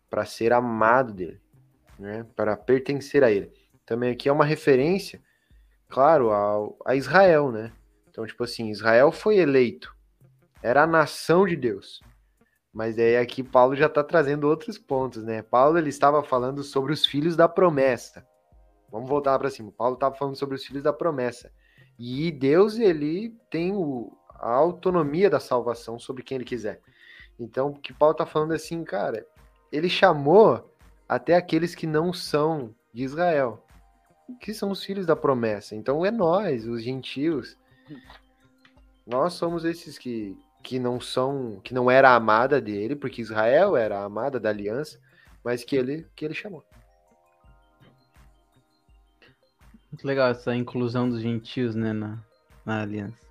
para ser amado dele, né? Para pertencer a ele. Também aqui é uma referência, claro, ao, a Israel, né? Então, tipo assim, Israel foi eleito. Era a nação de Deus. Mas daí aqui Paulo já está trazendo outros pontos, né? Paulo ele estava falando sobre os filhos da promessa. Vamos voltar para cima. Paulo estava falando sobre os filhos da promessa. E Deus ele tem o, a autonomia da salvação sobre quem ele quiser. Então, o que Paulo está falando é assim, cara, ele chamou até aqueles que não são de Israel, que são os filhos da promessa. Então, é nós, os gentios. Nós somos esses que, que não são, que não era a amada dele, porque Israel era a amada da aliança, mas que ele, que ele chamou. Muito legal essa inclusão dos gentios, né, na, na aliança.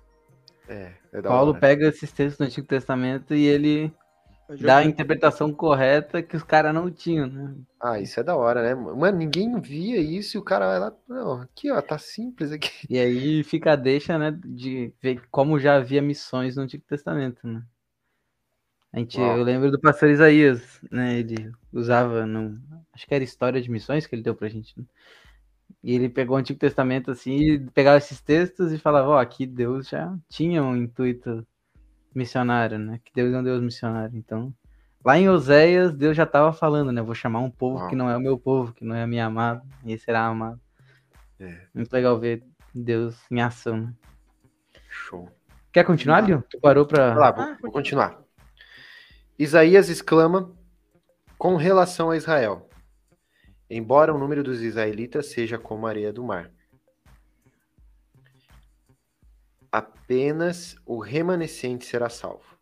É, é Paulo hora. pega esses textos do Antigo Testamento e ele dá a interpretação correta que os caras não tinham, né? Ah, isso é da hora, né? Mano, ninguém via isso e o cara vai lá, não, aqui ó, tá simples aqui. E aí fica a deixa, né, de ver como já havia missões no Antigo Testamento, né? A gente, Uau. eu lembro do pastor Isaías, né? Ele usava, no, acho que era história de missões que ele deu pra gente, né? E ele pegou o Antigo Testamento assim, e pegava esses textos e falava, ó, aqui Deus já tinha um intuito missionário, né? Que Deus é um Deus missionário. Então, lá em Oséias, Deus já estava falando, né? Vou chamar um povo Uau. que não é o meu povo, que não é a minha amada, e será amado. É. Muito legal ver Deus em ação, né? Show. Quer continuar, Lio? Tu parou pra. Vai lá, vou, Ah, vou continuar. Isaías exclama com relação a Israel: Embora o número dos israelitas seja como a areia do mar, apenas o remanescente será salvo.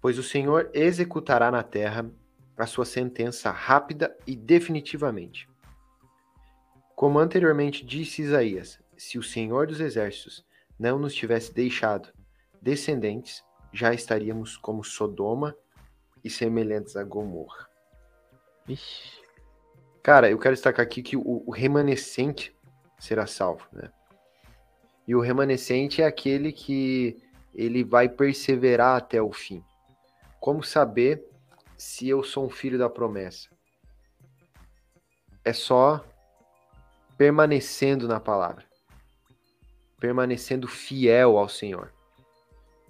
Pois o Senhor executará na terra a sua sentença rápida e definitivamente. Como anteriormente disse Isaías: se o Senhor dos exércitos não nos tivesse deixado descendentes, já estaríamos como Sodoma e semelhantes a Gomorra. Vixe. Cara, eu quero destacar aqui que o, o remanescente será salvo, né? E o remanescente é aquele que ele vai perseverar até o fim. Como saber se eu sou um filho da promessa? É só permanecendo na palavra, permanecendo fiel ao Senhor.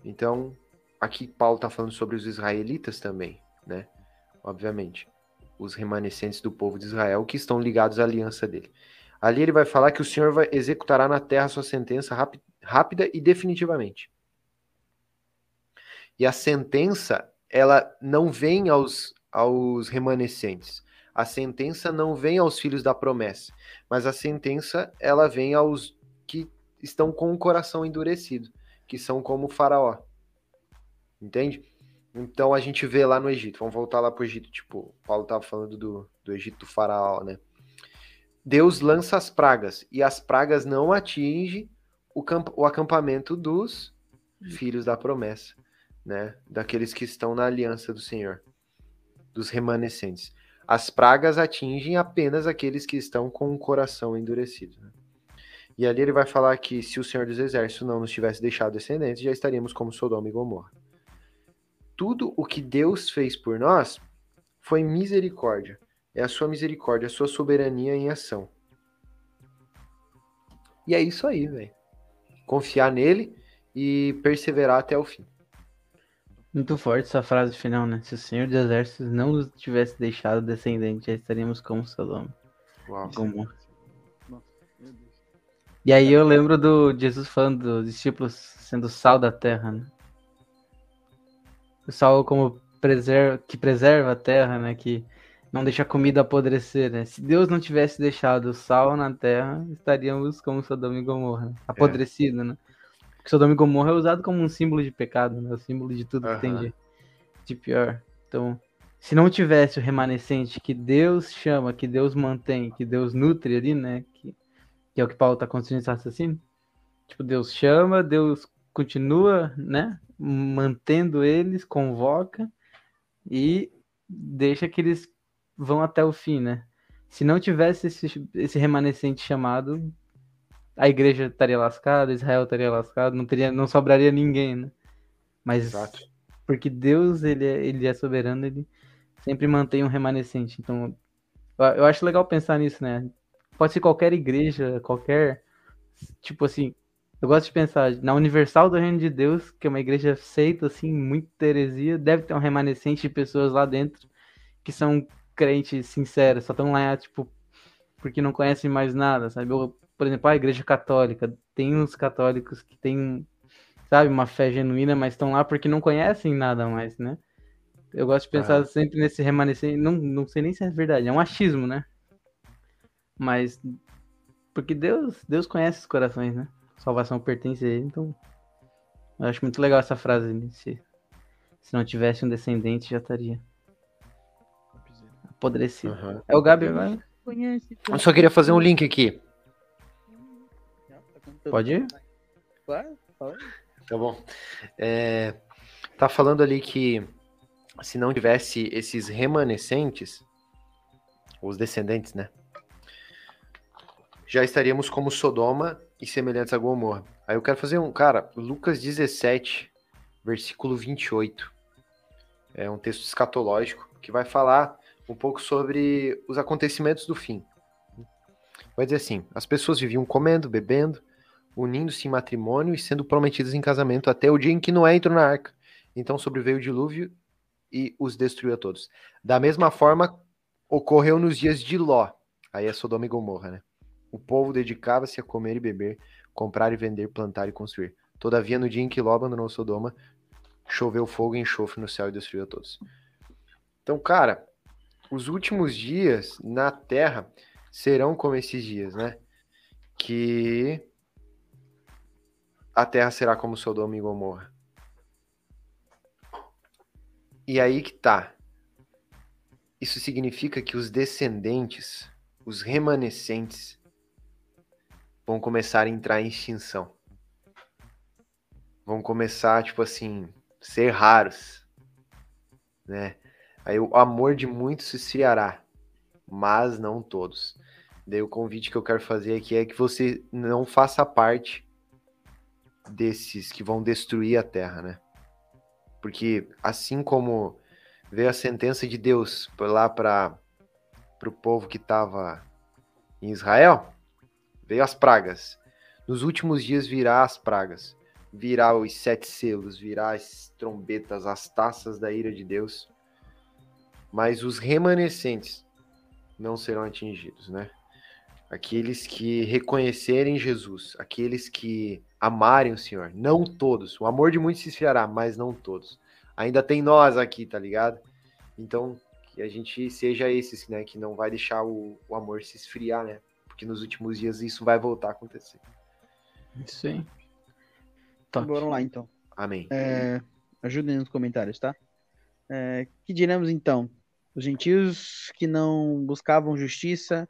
Então, aqui Paulo está falando sobre os israelitas também, né? Obviamente os remanescentes do povo de Israel que estão ligados à aliança dele. Ali ele vai falar que o Senhor vai executará na terra sua sentença rápi- rápida e definitivamente. E a sentença, ela não vem aos, aos remanescentes. A sentença não vem aos filhos da promessa, mas a sentença, ela vem aos que estão com o coração endurecido, que são como o faraó. Entende? Então a gente vê lá no Egito, vamos voltar lá para o Egito, tipo, Paulo estava falando do, do Egito do faraó, né? Deus lança as pragas, e as pragas não atingem o, o acampamento dos filhos da promessa, né? Daqueles que estão na aliança do Senhor, dos remanescentes. As pragas atingem apenas aqueles que estão com o coração endurecido. Né? E ali ele vai falar que se o Senhor dos Exércitos não nos tivesse deixado descendentes, já estaríamos como Sodoma e Gomorra. Tudo o que Deus fez por nós foi misericórdia. É a sua misericórdia, a sua soberania em ação. E é isso aí, velho. Confiar nele e perseverar até o fim. Muito forte essa frase final, né? Se o Senhor dos Exércitos não nos tivesse deixado descendente, já estaríamos como. Uau. Como... E aí eu lembro do Jesus falando dos discípulos sendo sal da terra, né? O sal como preserva, que preserva a terra, né? Que não deixa a comida apodrecer, né? Se Deus não tivesse deixado o sal na terra, estaríamos como Sodoma e Gomorra, né? apodrecido, é. né? Porque Sodoma e Gomorra é usado como um símbolo de pecado, né? O símbolo de tudo uhum. que tem de, de pior. Então, se não tivesse o remanescente que Deus chama, que Deus mantém, que Deus nutre ali, né? Que, que é o que Paulo está construindo esse raciocínio. Tipo, Deus chama, Deus continua, né? Mantendo eles, convoca e deixa que eles vão até o fim, né? Se não tivesse esse, esse remanescente chamado, a igreja estaria lascada, Israel estaria lascado, não teria, não sobraria ninguém, né? Mas Exato. porque Deus ele é, ele é soberano, ele sempre mantém um remanescente. Então, eu acho legal pensar nisso, né? Pode ser qualquer igreja, qualquer tipo assim. Eu gosto de pensar na Universal do Reino de Deus, que é uma igreja aceita assim, muito heresia, deve ter um remanescente de pessoas lá dentro que são crentes sinceros, só estão lá tipo porque não conhecem mais nada, sabe? Ou por exemplo, a igreja católica, tem uns católicos que têm, sabe, uma fé genuína, mas estão lá porque não conhecem nada mais, né? Eu gosto de pensar ah. sempre nesse remanescente, não, não sei nem se é verdade, é um achismo, né? Mas porque Deus, Deus conhece os corações, né? Salvação pertence a ele, então eu acho muito legal essa frase, né? se, se não tivesse um descendente já estaria apodrecido. Uhum. É o Gabi agora? Eu só queria fazer um link aqui. Pode ir? Claro. Tá bom. É, tá falando ali que se não tivesse esses remanescentes, os descendentes, né? Já estaríamos como Sodoma e semelhantes a Gomorra. Aí eu quero fazer um, cara, Lucas 17, versículo 28. É um texto escatológico que vai falar um pouco sobre os acontecimentos do fim. Vai dizer assim: as pessoas viviam comendo, bebendo, unindo-se em matrimônio e sendo prometidas em casamento até o dia em que Noé entrou na arca. Então sobreveio o dilúvio e os destruiu a todos. Da mesma forma, ocorreu nos dias de Ló. Aí é Sodoma e Gomorra, né? O povo dedicava-se a comer e beber, comprar e vender, plantar e construir. Todavia, no dia em que Ló abandonou Sodoma, choveu fogo e enxofre no céu e destruiu a todos. Então, cara, os últimos dias na Terra serão como esses dias, né? Que a terra será como Sodoma e Gomorra. E aí que tá. Isso significa que os descendentes, os remanescentes, vão começar a entrar em extinção. Vão começar, tipo assim, ser raros, né? Aí o amor de muitos se esfriará, mas não todos. Daí o convite que eu quero fazer aqui é que você não faça parte desses que vão destruir a terra, né? Porque assim como veio a sentença de Deus lá para o povo que estava em Israel, veio as pragas. Nos últimos dias virá as pragas, virá os sete selos, virá as trombetas, as taças da ira de Deus. Mas os remanescentes não serão atingidos, né? Aqueles que reconhecerem Jesus, aqueles que amarem o Senhor. Não todos. O amor de muitos se esfriará, mas não todos. ainda tem nós aqui, tá ligado? Então, que a gente seja esses, né? Que não vai deixar o, o amor se esfriar, né? Porque nos últimos dias isso vai voltar a acontecer. Top. Bora lá, então. Amém. É, ajudem nos comentários, tá? É, que diremos, então? Os gentios que não buscavam justiça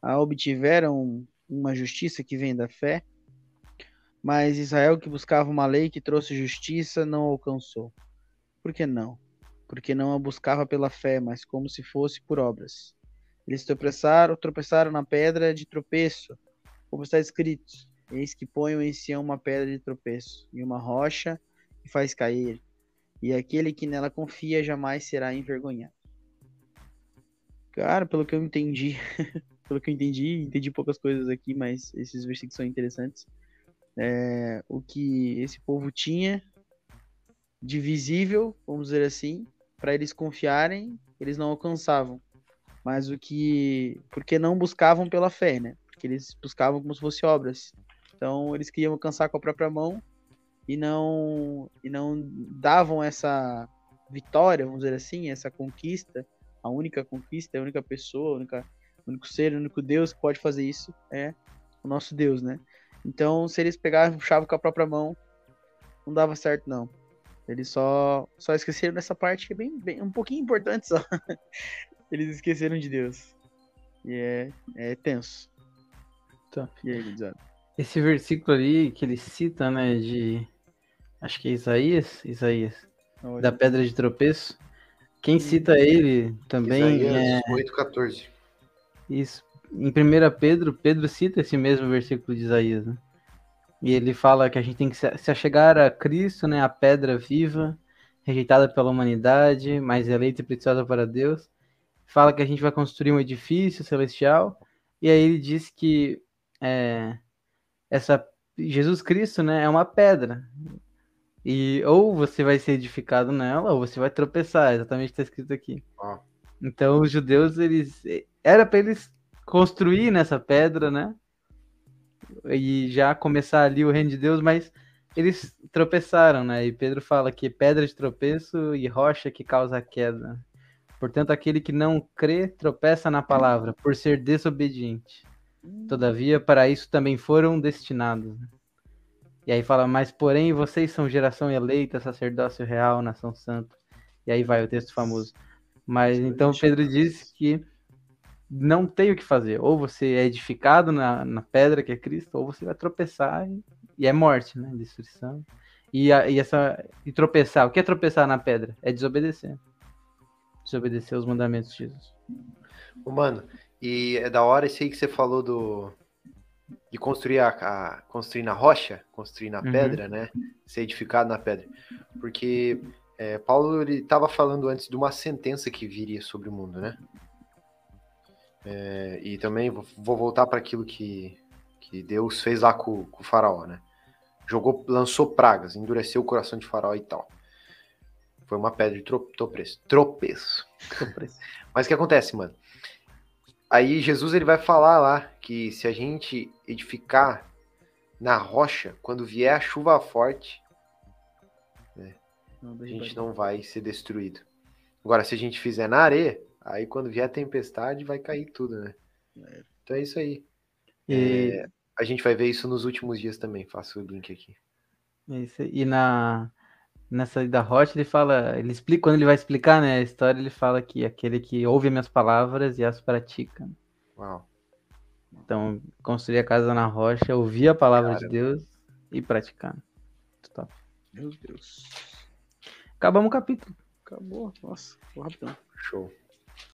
a obtiveram uma justiça que vem da fé, mas Israel que buscava uma lei que trouxe justiça não alcançou. Por que não? Porque não a buscava pela fé, mas como se fosse por obras. Eles tropeçaram, tropeçaram na pedra de tropeço, como está escrito: Eis que ponho em Sião uma pedra de tropeço e uma rocha que faz cair, e aquele que nela confia jamais será envergonhado. Cara, pelo que eu entendi, pelo que eu entendi, entendi poucas coisas aqui, mas esses versículos são interessantes. É, o que esse povo tinha de visível, vamos dizer assim, para eles confiarem, eles não alcançavam. Mas o que. Porque não buscavam pela fé, né? Porque eles buscavam como se fosse obras. Então eles queriam alcançar com a própria mão e não, e não davam essa vitória, vamos dizer assim, essa conquista, a única conquista, a única pessoa, a única o único ser, o único Deus que pode fazer isso é o nosso Deus, né? Então, se eles pegavam chave com a própria mão, não dava certo, não. Eles só, só esqueceram dessa parte que é bem, bem um pouquinho importante só. eles esqueceram de Deus. E é, é tenso. Tá. E aí, Guizado? Esse versículo ali que ele cita, né, de. Acho que é Isaías. Isaías. Da pedra de tropeço. Quem cita ele também Isaías é. 8,14. Isso. Em 1 Pedro, Pedro cita esse mesmo versículo de Isaías, né? E ele fala que a gente tem que se achegar a Cristo, né, a pedra viva, rejeitada pela humanidade, mas eleita e preciosa para Deus. Fala que a gente vai construir um edifício celestial. E aí ele diz que é, essa Jesus Cristo, né, é uma pedra. E ou você vai ser edificado nela, ou você vai tropeçar, exatamente está escrito aqui. Ah. Então os judeus eles era para eles construir nessa pedra, né? E já começar ali o reino de Deus, mas eles tropeçaram, né? E Pedro fala que pedra de tropeço e rocha que causa a queda. Portanto, aquele que não crê tropeça na palavra, por ser desobediente. Todavia, para isso também foram destinados. E aí fala, mas porém vocês são geração eleita, sacerdócio real, nação santa. E aí vai o texto famoso. Mas então Pedro diz que não tem o que fazer. Ou você é edificado na, na pedra que é Cristo, ou você vai tropeçar e, e é morte, né? Destruição. E, a, e, essa, e tropeçar. O que é tropeçar na pedra? É desobedecer. Desobedecer os mandamentos de Jesus. Mano, e é da hora esse aí que você falou do. De construir, a, a construir na rocha, construir na uhum. pedra, né? Ser edificado na pedra. Porque é, Paulo ele estava falando antes de uma sentença que viria sobre o mundo, né? É, e também vou voltar para aquilo que, que Deus fez lá com, com, o faraó, né? Jogou, lançou pragas, endureceu o coração de faraó e tal. Foi uma pedra de tropeço. Tropeço. tropeço. Mas o que acontece, mano? Aí Jesus ele vai falar lá que se a gente edificar na rocha, quando vier a chuva forte, né, a gente não vai ser destruído. Agora, se a gente fizer na areia, Aí quando vier a tempestade, vai cair tudo, né? É. Então é isso aí. E... É, a gente vai ver isso nos últimos dias também. Faço o link aqui. Isso, e na nessa da Rocha ele fala, ele explica quando ele vai explicar, né, a história, ele fala que aquele que ouve minhas palavras e as pratica. Uau. Então, construir a casa na rocha, ouvir a palavra Cara, de Deus e praticar. Top. Meu Deus. Acabamos o capítulo. Acabou. Nossa, rapidão. Show.